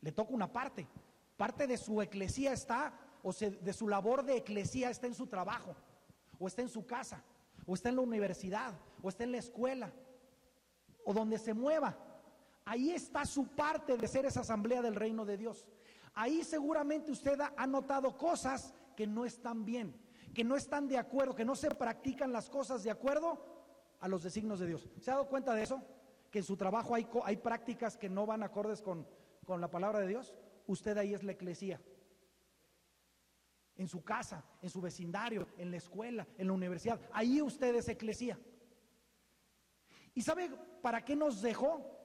Le toca una parte. Parte de su eclesía está, o de su labor de eclesía está en su trabajo o está en su casa, o está en la universidad, o está en la escuela, o donde se mueva. Ahí está su parte de ser esa asamblea del reino de Dios. Ahí seguramente usted ha notado cosas que no están bien, que no están de acuerdo, que no se practican las cosas de acuerdo a los designios de Dios. ¿Se ha dado cuenta de eso? Que en su trabajo hay, prácticas que no van acordes con, con la palabra de Dios. Usted ahí es la eclesía en su casa, en su vecindario, en la escuela, en la universidad. Ahí usted es. ¿Y sabe para qué nos dejó?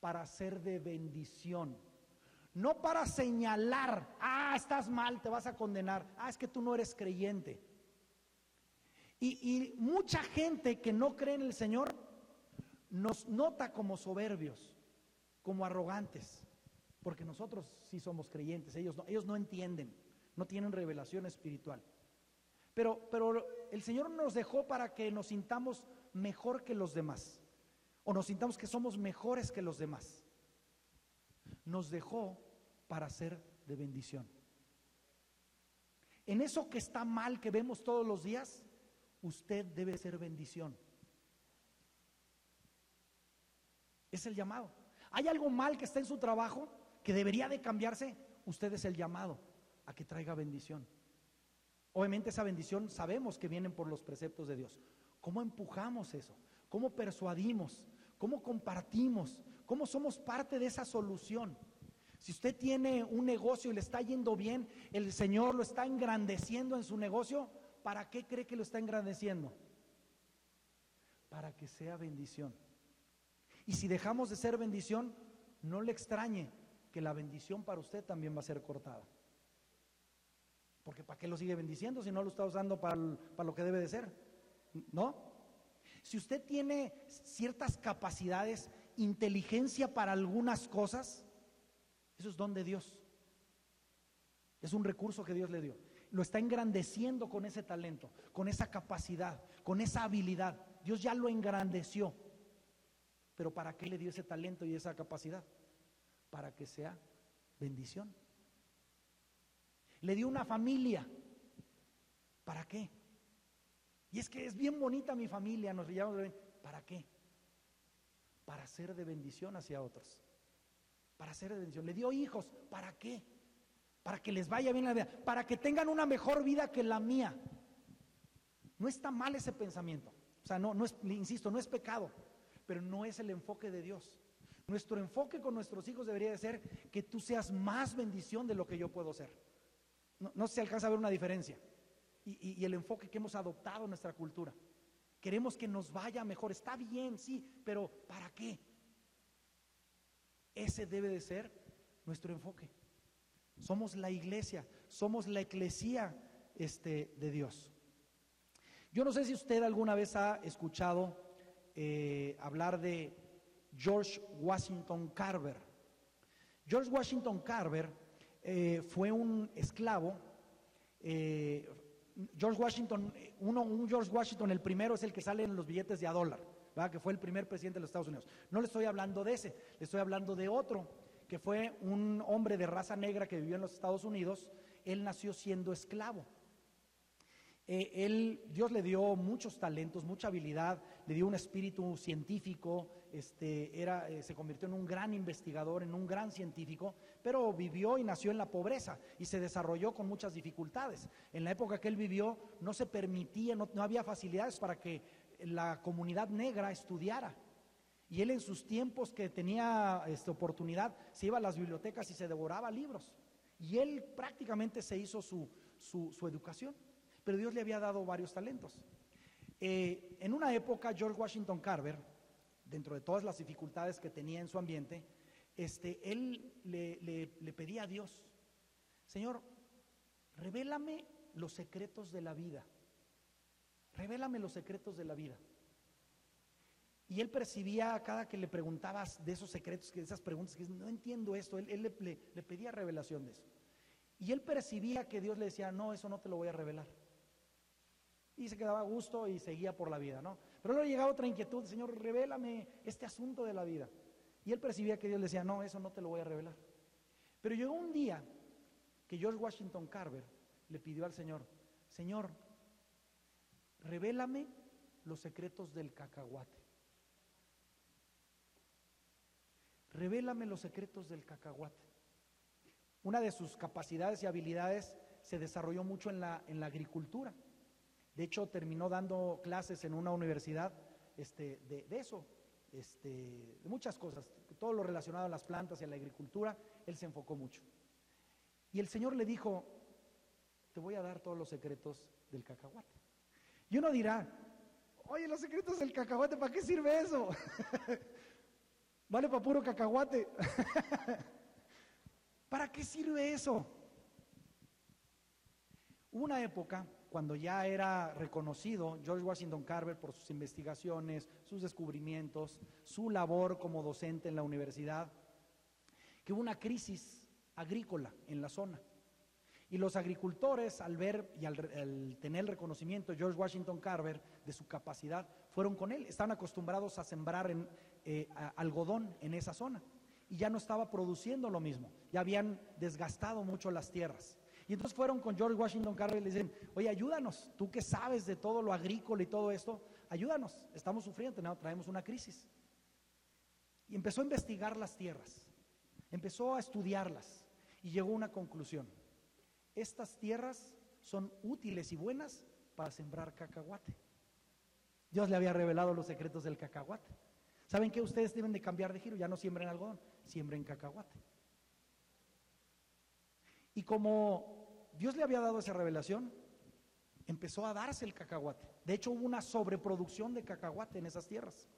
Para ser de bendición. No para señalar, ah, estás mal, te vas a condenar, ah, es que tú no eres creyente. Y, y mucha gente que no cree en el Señor nos nota como soberbios, como arrogantes, porque nosotros sí somos creyentes, ellos ellos no entienden no tienen revelación espiritual. Pero, pero el Señor nos dejó para que nos sintamos mejor que los demás, o nos sintamos que somos mejores que los demás. Nos dejó para ser de bendición. En eso que está mal, que vemos todos los días, usted debe ser bendición. Es el llamado. ¿Hay algo mal que está en su trabajo que debería de cambiarse? Usted es el llamado a que traiga bendición. Obviamente esa bendición sabemos que vienen por los preceptos de Dios. ¿Cómo empujamos eso? ¿Cómo persuadimos? ¿Cómo compartimos? ¿Cómo somos parte de esa solución? Si usted tiene un negocio y le está yendo bien, el Señor lo está engrandeciendo en su negocio, ¿para qué cree que lo está engrandeciendo? Para que sea bendición. Y si dejamos de ser bendición, no le extrañe que la bendición para usted también va a ser cortada. Porque ¿para qué lo sigue bendiciendo si no lo está usando para, lo que debe de ser? ¿No? Si usted tiene ciertas capacidades, inteligencia para algunas cosas, eso es don de Dios. Es un recurso que Dios le dio. Lo está engrandeciendo con ese talento, con esa capacidad, con esa habilidad. Dios ya lo engrandeció. Pero ¿para qué le dio ese talento y esa capacidad? Para que sea bendición le dio una familia. ¿Para qué? Y es que es bien bonita mi familia, nos llamamos, ¿para qué? Para ser de bendición hacia otros. Para ser de bendición. Le dio hijos, ¿para qué? Para que les vaya bien la vida, para que tengan una mejor vida que la mía. No está mal ese pensamiento. O sea, no, no es, insisto, no es pecado, pero no es el enfoque de Dios. Nuestro enfoque con nuestros hijos debería de ser que tú seas más bendición de lo que yo puedo ser. No, se alcanza a ver una diferencia. Y, el enfoque que hemos adoptado en nuestra cultura. Queremos que nos vaya mejor. Está bien, sí, pero ¿para qué? Ese debe de ser nuestro enfoque. Somos la iglesia, somos la eclesía este, de Dios. Yo no sé si usted alguna vez ha escuchado eh, hablar de George Washington Carver. George Washington Carver eh, fue un esclavo. Eh, George Washington, uno, un George Washington, el primero es el que sale en los billetes de a dólar, que fue el primer presidente de los Estados Unidos. No le estoy hablando de ese, le estoy hablando de otro, que fue un hombre de raza negra que vivió en los Estados Unidos. Él nació siendo esclavo. Eh, él, Dios le dio muchos talentos, mucha habilidad, le dio un espíritu científico, este, era, eh, se convirtió en un gran investigador, en un gran científico, pero vivió y nació en la pobreza y se desarrolló con muchas dificultades. En la época que él vivió no se permitía, no, había facilidades para que la comunidad negra estudiara. Y él en sus tiempos que tenía esta oportunidad se iba a las bibliotecas y se devoraba libros. Y él prácticamente se hizo su, su educación pero Dios le había dado varios talentos. Eh, en una época, George Washington Carver, dentro de todas las dificultades que tenía en su ambiente, este, él le, le pedía a Dios, Señor, revélame los secretos de la vida. Revélame los secretos de la vida. Y él percibía cada que le preguntabas de esos secretos, de esas preguntas, que no entiendo esto, él, le, le, pedía revelación de eso. Y él percibía que Dios le decía, no, eso no te lo voy a revelar y se quedaba a gusto y seguía por la vida, ¿no? Pero luego llegaba otra inquietud, Señor, revélame este asunto de la vida. Y él percibía que Dios le decía, no, eso no te lo voy a revelar. Pero llegó un día que George Washington Carver le pidió al Señor, Señor, revélame los secretos del cacahuate. Revélame los secretos del cacahuate. Una de sus capacidades y habilidades se desarrolló mucho en la, en la agricultura. De hecho, terminó dando clases en una universidad este, de, eso, este, de muchas cosas, todo lo relacionado a las plantas y a la agricultura, él se enfocó mucho. Y el Señor le dijo, te voy a dar todos los secretos del cacahuate. Y uno dirá, oye, los secretos del cacahuate, ¿para qué sirve eso? vale para puro cacahuate. ¿Para qué sirve eso? Una época cuando ya era reconocido George Washington Carver por sus investigaciones, sus descubrimientos, su labor como docente en la universidad, que hubo una crisis agrícola en la zona. Y los agricultores, al ver y al, tener el reconocimiento George Washington Carver de su capacidad, fueron con él. Estaban acostumbrados a sembrar eh, algodón en esa zona y ya no estaba produciendo lo mismo. Ya habían desgastado mucho las tierras. Y entonces fueron con George Washington Carver y le dicen, oye, ayúdanos, tú que sabes de todo lo agrícola y todo esto, ayúdanos, estamos sufriendo, traemos una crisis. Y empezó a investigar las tierras, empezó a estudiarlas y llegó a una conclusión. Estas tierras son útiles y buenas para sembrar cacahuate. Dios le había revelado los secretos del cacahuate. ¿Saben que ustedes deben de cambiar de giro? Ya no siembren algodón, siembren cacahuate. Y como Dios le había dado esa revelación, empezó a darse el cacahuate. De hecho, hubo una sobreproducción de cacahuate en esas tierras.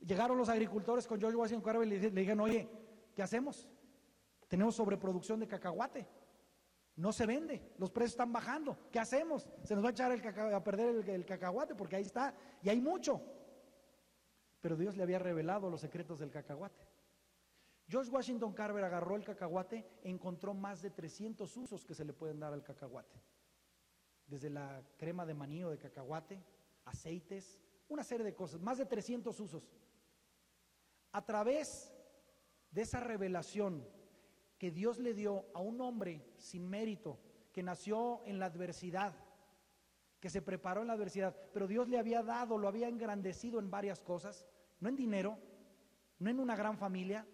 Llegaron los agricultores con George Washington Carver y le, dijeron, oye, ¿qué hacemos? Tenemos sobreproducción de cacahuate. No se vende, los precios están bajando. ¿Qué hacemos? Se nos va a echar el a perder el cacahuate porque ahí está y hay mucho. Pero Dios le había revelado los secretos del cacahuate. George Washington Carver agarró el cacahuate encontró más de 300 usos que se le pueden dar al cacahuate. Desde la crema de maní o de cacahuate, aceites, una serie de cosas, más de 300 usos. A través de esa revelación que Dios le dio a un hombre sin mérito, que nació en la adversidad, que se preparó en la adversidad, pero Dios le había dado, lo había engrandecido en varias cosas, no en dinero, no en una gran familia,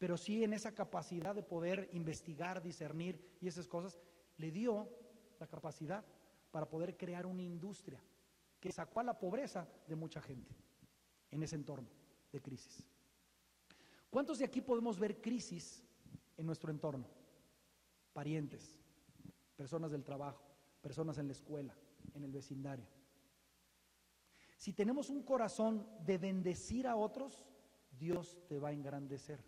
pero sí en esa capacidad de poder investigar, discernir y esas cosas, le dio la capacidad para poder crear una industria. que sacó a la pobreza de mucha gente en ese entorno de crisis. ¿Cuántos de aquí podemos ver crisis en nuestro entorno? Parientes, personas del trabajo, personas en la escuela, en el vecindario. Si tenemos un corazón de bendecir a otros, Dios te va a engrandecer.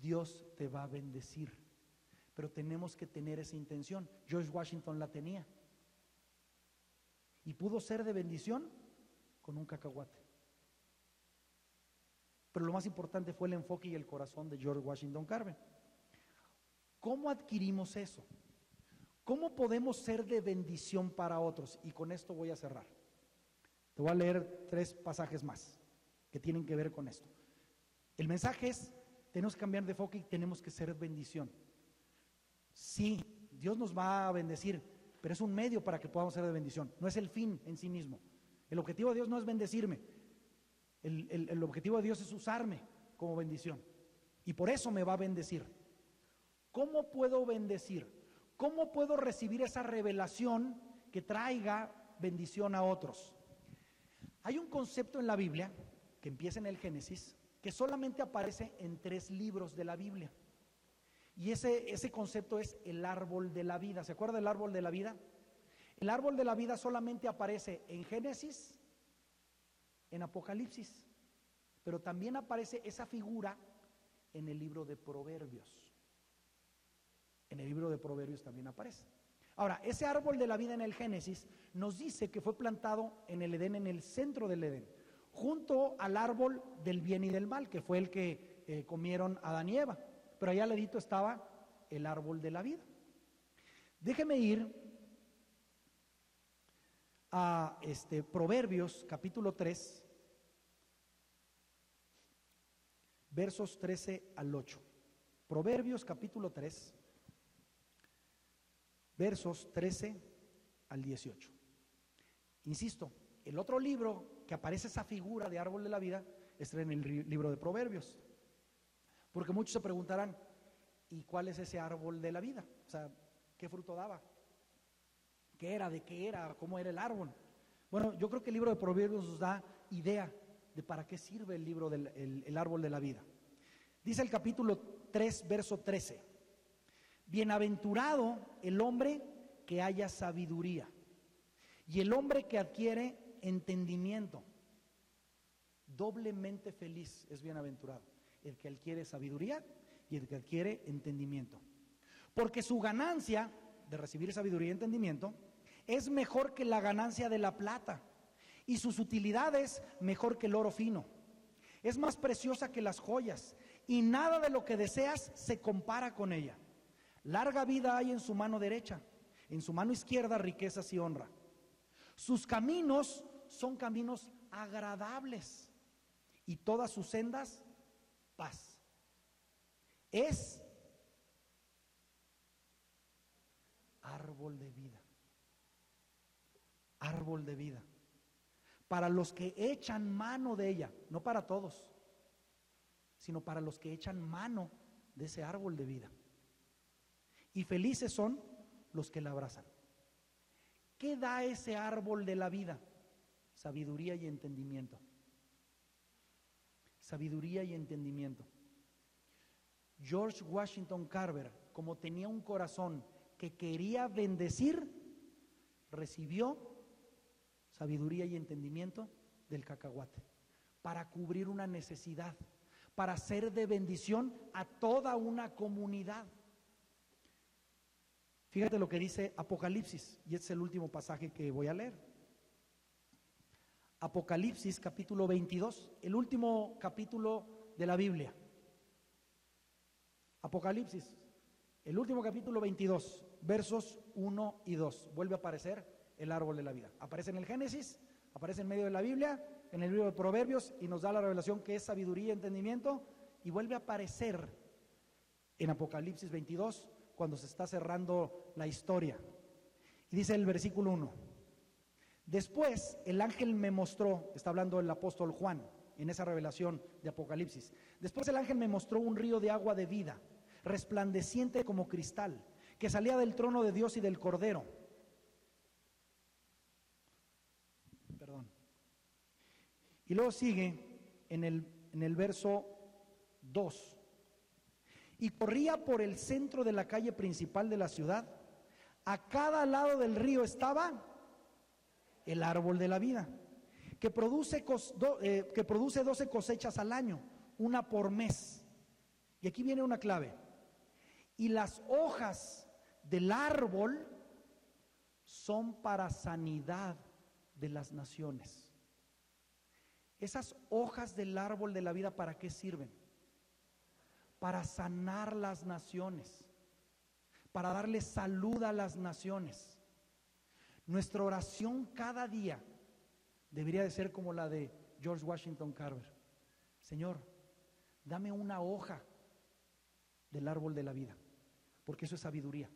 Dios te va a bendecir. Pero tenemos que tener esa intención. George Washington la tenía. Y pudo ser de bendición con un cacahuate. Pero lo más importante fue el enfoque y el corazón de George Washington Carver. ¿Cómo adquirimos eso? ¿Cómo podemos ser de bendición para otros? Y con esto voy a cerrar. Te voy a leer tres pasajes más que tienen que ver con esto. El mensaje es, tenemos que cambiar de enfoque y tenemos que ser bendición. Sí, Dios nos va a bendecir, pero es un medio para que podamos ser de bendición. No es el fin en sí mismo. El objetivo de Dios no es bendecirme. El, objetivo de Dios es usarme como bendición. Y por eso me va a bendecir. ¿Cómo puedo bendecir? ¿Cómo puedo recibir esa revelación que traiga bendición a otros? Hay un concepto en la Biblia que empieza en el Génesis que solamente aparece en tres libros de la Biblia. Y ese, ese concepto es el árbol de la vida. ¿Se acuerda del árbol de la vida? El árbol de la vida solamente aparece en Génesis, en Apocalipsis, pero también aparece esa figura en el libro de Proverbios. En el libro de Proverbios también aparece. Ahora, ese árbol de la vida en el Génesis nos dice que fue plantado en el Edén, en el centro del Edén, junto al árbol del bien y del mal, que fue el que eh, comieron Adán y Eva. Pero allá al ladito estaba el árbol de la vida. Déjeme ir a este Proverbios capítulo 3 versos 13 al 8. Proverbios capítulo 3 versos 13 al 18. Insisto, el otro libro que aparece esa figura de árbol de la vida está en el libro de Proverbios. Porque muchos se preguntarán, ¿y cuál es ese árbol de la vida? O sea, ¿qué fruto daba? ¿Qué era? ¿De qué era? ¿Cómo era el árbol? Bueno, yo creo que el libro de Proverbios nos da idea de para qué sirve el libro del el árbol de la vida. Dice el capítulo 3, verso 13. Bienaventurado el hombre que haya sabiduría y el hombre que adquiere entendimiento. Doblemente feliz es bienaventurado el que adquiere sabiduría y el que adquiere entendimiento. Porque su ganancia de recibir sabiduría y entendimiento es mejor que la ganancia de la plata y sus utilidades mejor que el oro fino. Es más preciosa que las joyas y nada de lo que deseas se compara con ella. Larga vida hay en su mano derecha, en su mano izquierda riquezas y honra. Sus caminos son caminos agradables y todas sus sendas paz. Es árbol de vida. Árbol de vida. Para los que echan mano de ella, no para todos sino para los que echan mano de ese árbol de vida. Y felices son los que la abrazan. ¿Qué da ese árbol de la vida? Sabiduría y entendimiento. Sabiduría y entendimiento. George Washington Carver, como tenía un corazón que quería bendecir, recibió sabiduría y entendimiento del cacahuate para cubrir una necesidad para ser de bendición a toda una comunidad. Fíjate lo que dice Apocalipsis, y es el último pasaje que voy a leer. Apocalipsis capítulo 22, el último capítulo de la Biblia. Apocalipsis, el último capítulo 22, versos 1 y 2. Vuelve a aparecer el árbol de la vida. Aparece en el Génesis, aparece en medio de la Biblia en el libro de Proverbios y nos da la revelación que es sabiduría y entendimiento y vuelve a aparecer en Apocalipsis 22 cuando se está cerrando la historia. Y dice el versículo 1, después el ángel me mostró, está hablando el apóstol Juan en esa revelación de Apocalipsis, después el ángel me mostró un río de agua de vida, resplandeciente como cristal, que salía del trono de Dios y del Cordero Y luego sigue en el, en el verso 2. Y corría por el centro de la calle principal de la ciudad. A cada lado del río estaba el árbol de la vida, que produce, eh, que produce 12 cosechas al año, una por mes. Y aquí viene una clave. Y las hojas del árbol son para sanidad de las naciones. Esas hojas del árbol de la vida, ¿para qué sirven? Para sanar las naciones, para darle salud a las naciones. Nuestra oración cada día debería de ser como la de George Washington Carver. Señor, dame una hoja del árbol de la vida, porque eso es sabiduría.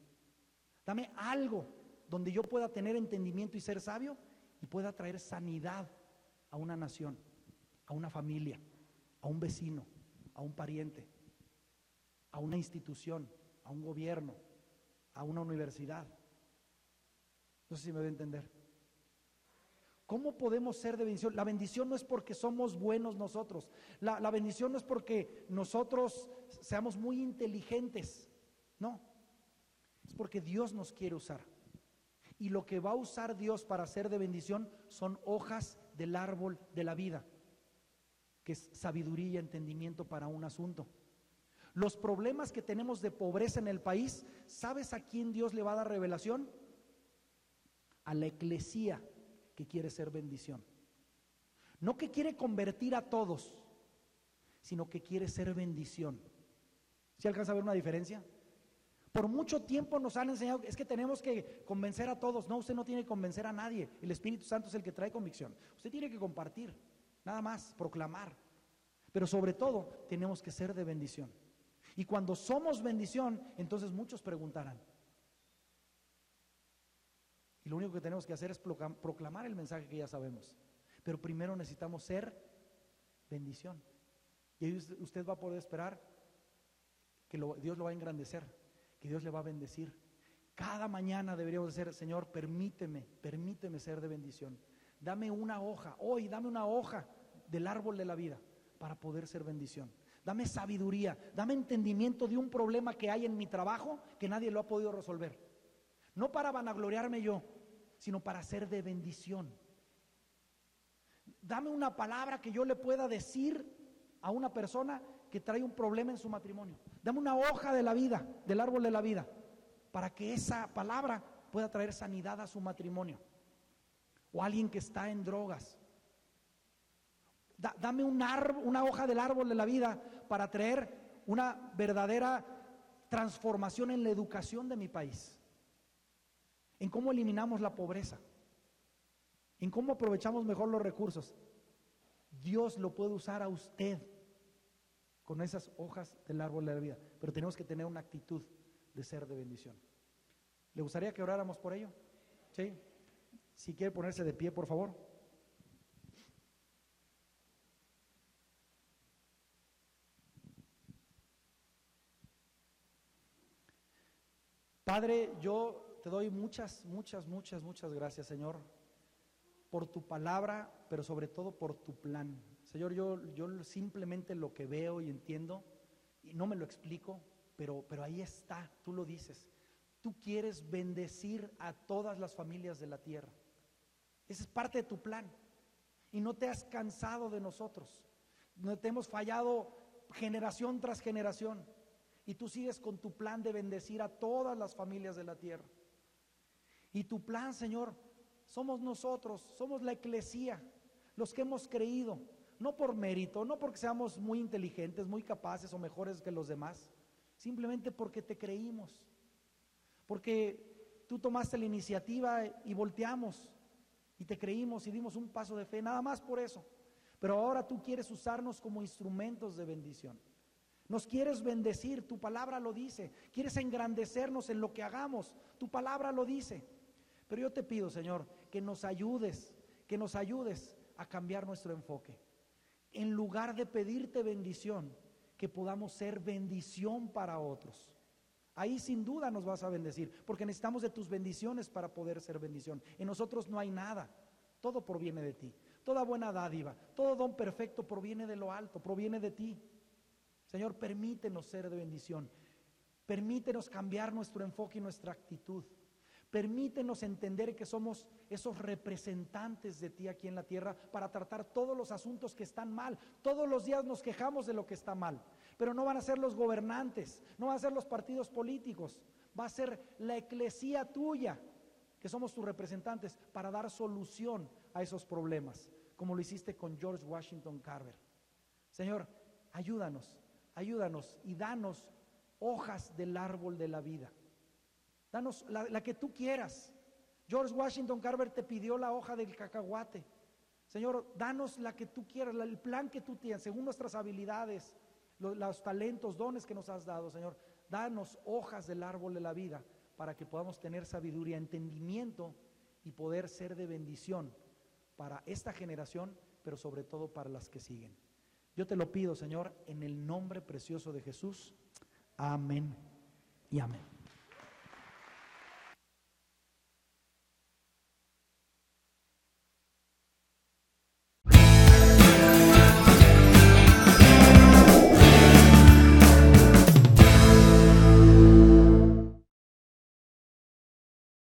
Dame algo donde yo pueda tener entendimiento y ser sabio y pueda traer sanidad a una nación, a una familia, a un vecino, a un pariente, a una institución, a un gobierno, a una universidad. No sé si me voy a entender. ¿Cómo podemos ser de bendición? La bendición no es porque somos buenos nosotros. La, la, bendición no es porque nosotros seamos muy inteligentes. No. Es porque Dios nos quiere usar. Y lo que va a usar Dios para ser de bendición son hojas del árbol de la vida, que es sabiduría y entendimiento para un asunto. Los problemas que tenemos de pobreza en el país, ¿sabes a quién Dios le va a dar revelación? A la eclesía que quiere ser bendición. No que quiere convertir a todos, sino que quiere ser bendición. ¿Se alcanza a ver una diferencia? Por mucho tiempo nos han enseñado, es que tenemos que convencer a todos. No, usted no tiene que convencer a nadie. El Espíritu Santo es el que trae convicción. Usted tiene que compartir, nada más, proclamar. Pero sobre todo, tenemos que ser de bendición. Y cuando somos bendición, entonces muchos preguntarán. Y lo único que tenemos que hacer es proclamar el mensaje que ya sabemos. Pero primero necesitamos ser bendición. Y ahí usted va a poder esperar que Dios lo va a engrandecer que Dios le va a bendecir. Cada mañana deberíamos decir, Señor, permíteme, permíteme ser de bendición. Dame una hoja, hoy dame una hoja del árbol de la vida para poder ser bendición. Dame sabiduría, dame entendimiento de un problema que hay en mi trabajo que nadie lo ha podido resolver. No para vanagloriarme yo, sino para ser de bendición. Dame una palabra que yo le pueda decir a una persona que trae un problema en su matrimonio. Dame una hoja de la vida, del árbol de la vida, para que esa palabra pueda traer sanidad a su matrimonio. O alguien que está en drogas. dame un una hoja del árbol de la vida para traer una verdadera transformación en la educación de mi país. En cómo eliminamos la pobreza. En cómo aprovechamos mejor los recursos. Dios lo puede usar a usted con esas hojas del árbol de la vida, pero tenemos que tener una actitud de ser de bendición. ¿Le gustaría que oráramos por ello? ¿Sí? Si quiere ponerse de pie, por favor. Padre, yo te doy muchas, muchas, muchas, muchas gracias, Señor, por tu palabra, pero sobre todo por tu plan. Señor, yo, yo simplemente lo que veo y entiendo, y no me lo explico, pero, pero ahí está, tú lo dices. Tú quieres bendecir a todas las familias de la tierra. Esa es parte de tu plan. Y no te has cansado de nosotros. No te hemos fallado generación tras generación. Y tú sigues con tu plan de bendecir a todas las familias de la tierra. Y tu plan, Señor, somos nosotros, somos la eclesía, los que hemos creído, no por mérito, no porque seamos muy inteligentes, muy capaces o mejores que los demás, simplemente porque te creímos, porque tú tomaste la iniciativa y volteamos y te creímos y dimos un paso de fe, nada más por eso. Pero ahora tú quieres usarnos como instrumentos de bendición. Nos quieres bendecir, tu palabra lo dice. Quieres engrandecernos en lo que hagamos, tu palabra lo dice. Pero yo te pido, Señor, que nos ayudes, que nos ayudes a cambiar nuestro enfoque en lugar de pedirte bendición, que podamos ser bendición para otros. Ahí sin duda nos vas a bendecir, porque necesitamos de tus bendiciones para poder ser bendición. En nosotros no hay nada, todo proviene de ti. Toda buena dádiva, todo don perfecto proviene de lo alto, proviene de ti. Señor, permítenos ser de bendición. Permítenos cambiar nuestro enfoque y nuestra actitud. Permítenos entender que somos esos representantes de ti aquí en la tierra para tratar todos los asuntos que están mal. Todos los días nos quejamos de lo que está mal, pero no van a ser los gobernantes, no van a ser los partidos políticos, va a ser la eclesía tuya, que somos tus representantes, para dar solución a esos problemas, como lo hiciste con George Washington Carver. Señor, ayúdanos, ayúdanos y danos hojas del árbol de la vida. Danos la, que tú quieras. George Washington Carver te pidió la hoja del cacahuate. Señor, danos la que tú quieras, el plan que tú tienes, según nuestras habilidades, los, talentos, dones que nos has dado, Señor. Danos hojas del árbol de la vida para que podamos tener sabiduría, entendimiento y poder ser de bendición para esta generación, pero sobre todo para las que siguen. Yo te lo pido, Señor, en el nombre precioso de Jesús. Amén y amén.